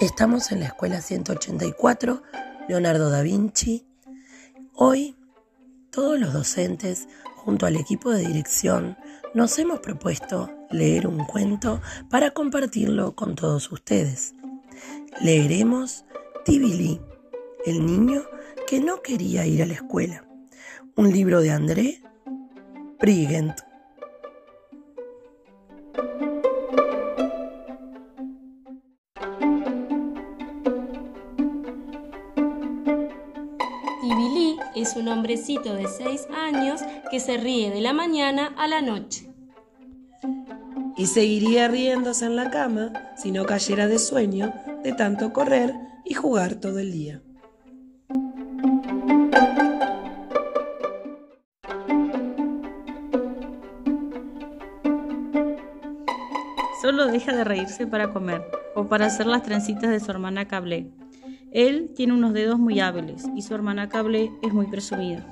Estamos en la escuela 184, Leonardo da Vinci. Hoy, todos los docentes, junto al equipo de dirección, nos hemos propuesto leer un cuento para compartirlo con todos ustedes. Leeremos Tibili, el niño que no quería ir a la escuela, un libro de André Tibili es un hombrecito de 6 años que se ríe de la mañana a la noche. Y seguiría riéndose en la cama si no cayera de sueño de tanto correr y jugar todo el día. Solo deja de reírse para comer o para hacer las trencitas de su hermana Cable. Él tiene unos dedos muy hábiles y su hermana Cable es muy presumida.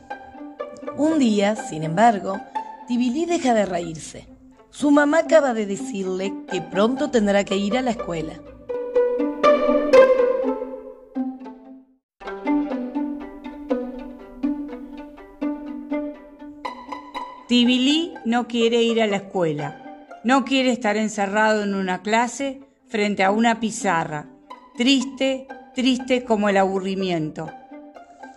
Un día, sin embargo, Tibili deja de reírse. Su mamá acaba de decirle que pronto tendrá que ir a la escuela. Tibili no quiere ir a la escuela. No quiere estar encerrado en una clase frente a una pizarra. Triste, triste como el aburrimiento.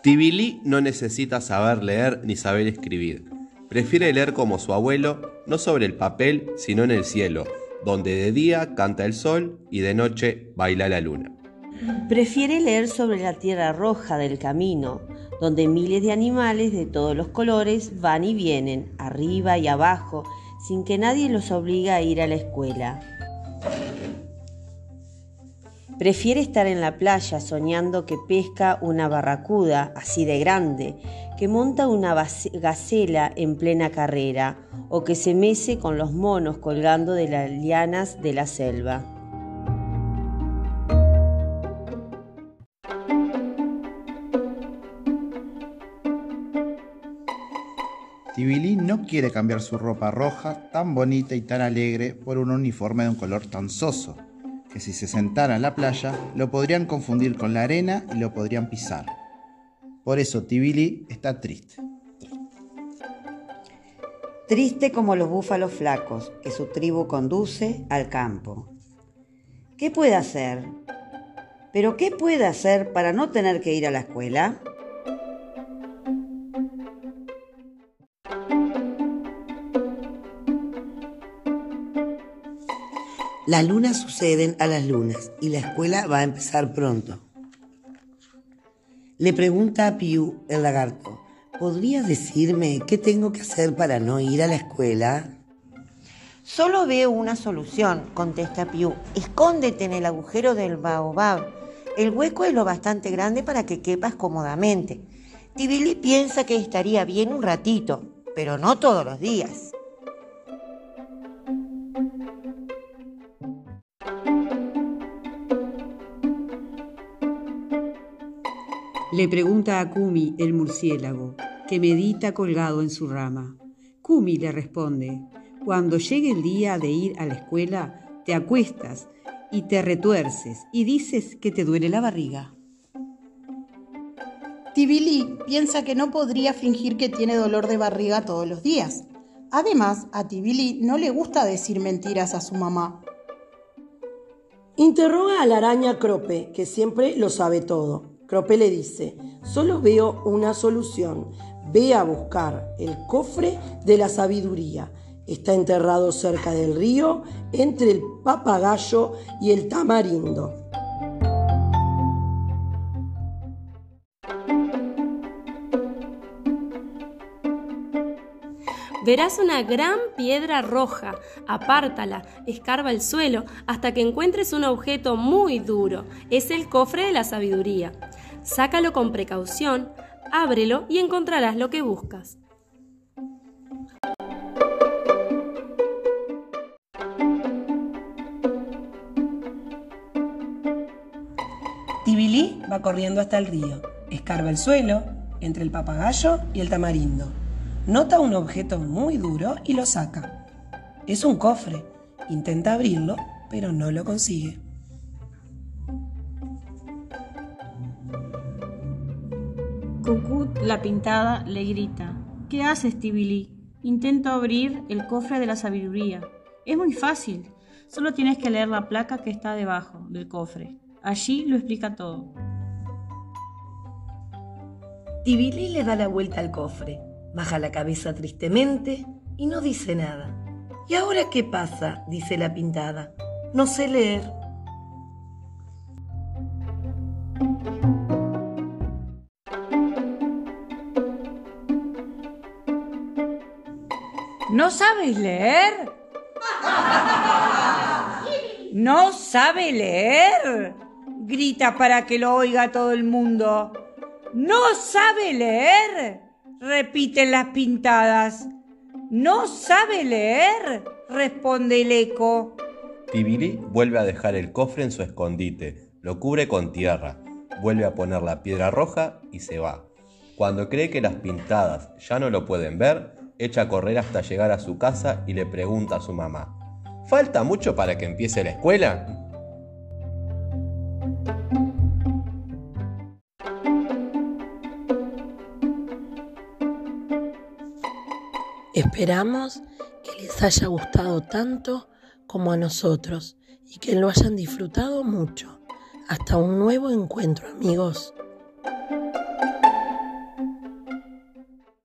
Tibili no necesita saber leer ni saber escribir. Prefiere leer como su abuelo, no sobre el papel, sino en el cielo, donde de día canta el sol y de noche baila la luna. Prefiere leer sobre la tierra roja del camino, donde miles de animales de todos los colores van y vienen, arriba y abajo, sin que nadie los obligue a ir a la escuela. Prefiere estar en la playa soñando que pesca una barracuda así de grande, que monta una gacela en plena carrera o que se mece con los monos colgando de las lianas de la selva. Tibili no quiere cambiar su ropa roja tan bonita y tan alegre por un uniforme de un color tan soso, que si se sentara en la playa lo podrían confundir con la arena y lo podrían pisar. Por eso Tibili está triste. Triste como los búfalos flacos que su tribu conduce al campo. ¿Qué puede hacer? ¿Pero qué puede hacer para no tener que ir a la escuela? Las lunas suceden a las lunas y la escuela va a empezar pronto. Le pregunta a Piu, el lagarto, ¿podrías decirme qué tengo que hacer para no ir a la escuela? Solo veo una solución, contesta Piu. Escóndete en el agujero del baobab. El hueco es lo bastante grande para que quepas cómodamente. Tibili piensa que estaría bien un ratito, pero no todos los días. Le pregunta a Kumi, el murciélago, que medita colgado en su rama. Kumi le responde, cuando llegue el día de ir a la escuela, te acuestas y te retuerces y dices que te duele la barriga. Tibili piensa que no podría fingir que tiene dolor de barriga todos los días. Además, a Tibili no le gusta decir mentiras a su mamá. Interroga a la araña Crope, que siempre lo sabe todo. Crope le dice, solo veo una solución. Ve a buscar el cofre de la sabiduría. Está enterrado cerca del río, entre el papagayo y el tamarindo. Verás una gran piedra roja, apártala, escarba el suelo hasta que encuentres un objeto muy duro. Es el cofre de la sabiduría. Sácalo con precaución, ábrelo y encontrarás lo que buscas. Tibili va corriendo hasta el río, escarba el suelo entre el papagayo y el tamarindo. Nota un objeto muy duro y lo saca. Es un cofre. Intenta abrirlo, pero no lo consigue. Cucut, la pintada, le grita. ¿Qué haces, Tibili? Intento abrir el cofre de la sabiduría. Es muy fácil. Solo tienes que leer la placa que está debajo del cofre. Allí lo explica todo. Tibili le da la vuelta al cofre, baja la cabeza tristemente y no dice nada. ¿Y ahora qué pasa? dice la pintada. No sé leer. ¿No sabes leer? ¿No sabe leer? Grita para que lo oiga todo el mundo. ¿No sabe leer? Repiten las pintadas. ¿No sabe leer? responde el eco. Tibili vuelve a dejar el cofre en su escondite, lo cubre con tierra, vuelve a poner la piedra roja y se va. Cuando cree que las pintadas ya no lo pueden ver, echa a correr hasta llegar a su casa y le pregunta a su mamá, ¿falta mucho para que empiece la escuela? Esperamos que les haya gustado tanto como a nosotros y que lo hayan disfrutado mucho. Hasta un nuevo encuentro amigos.